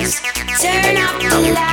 Just turn up the light.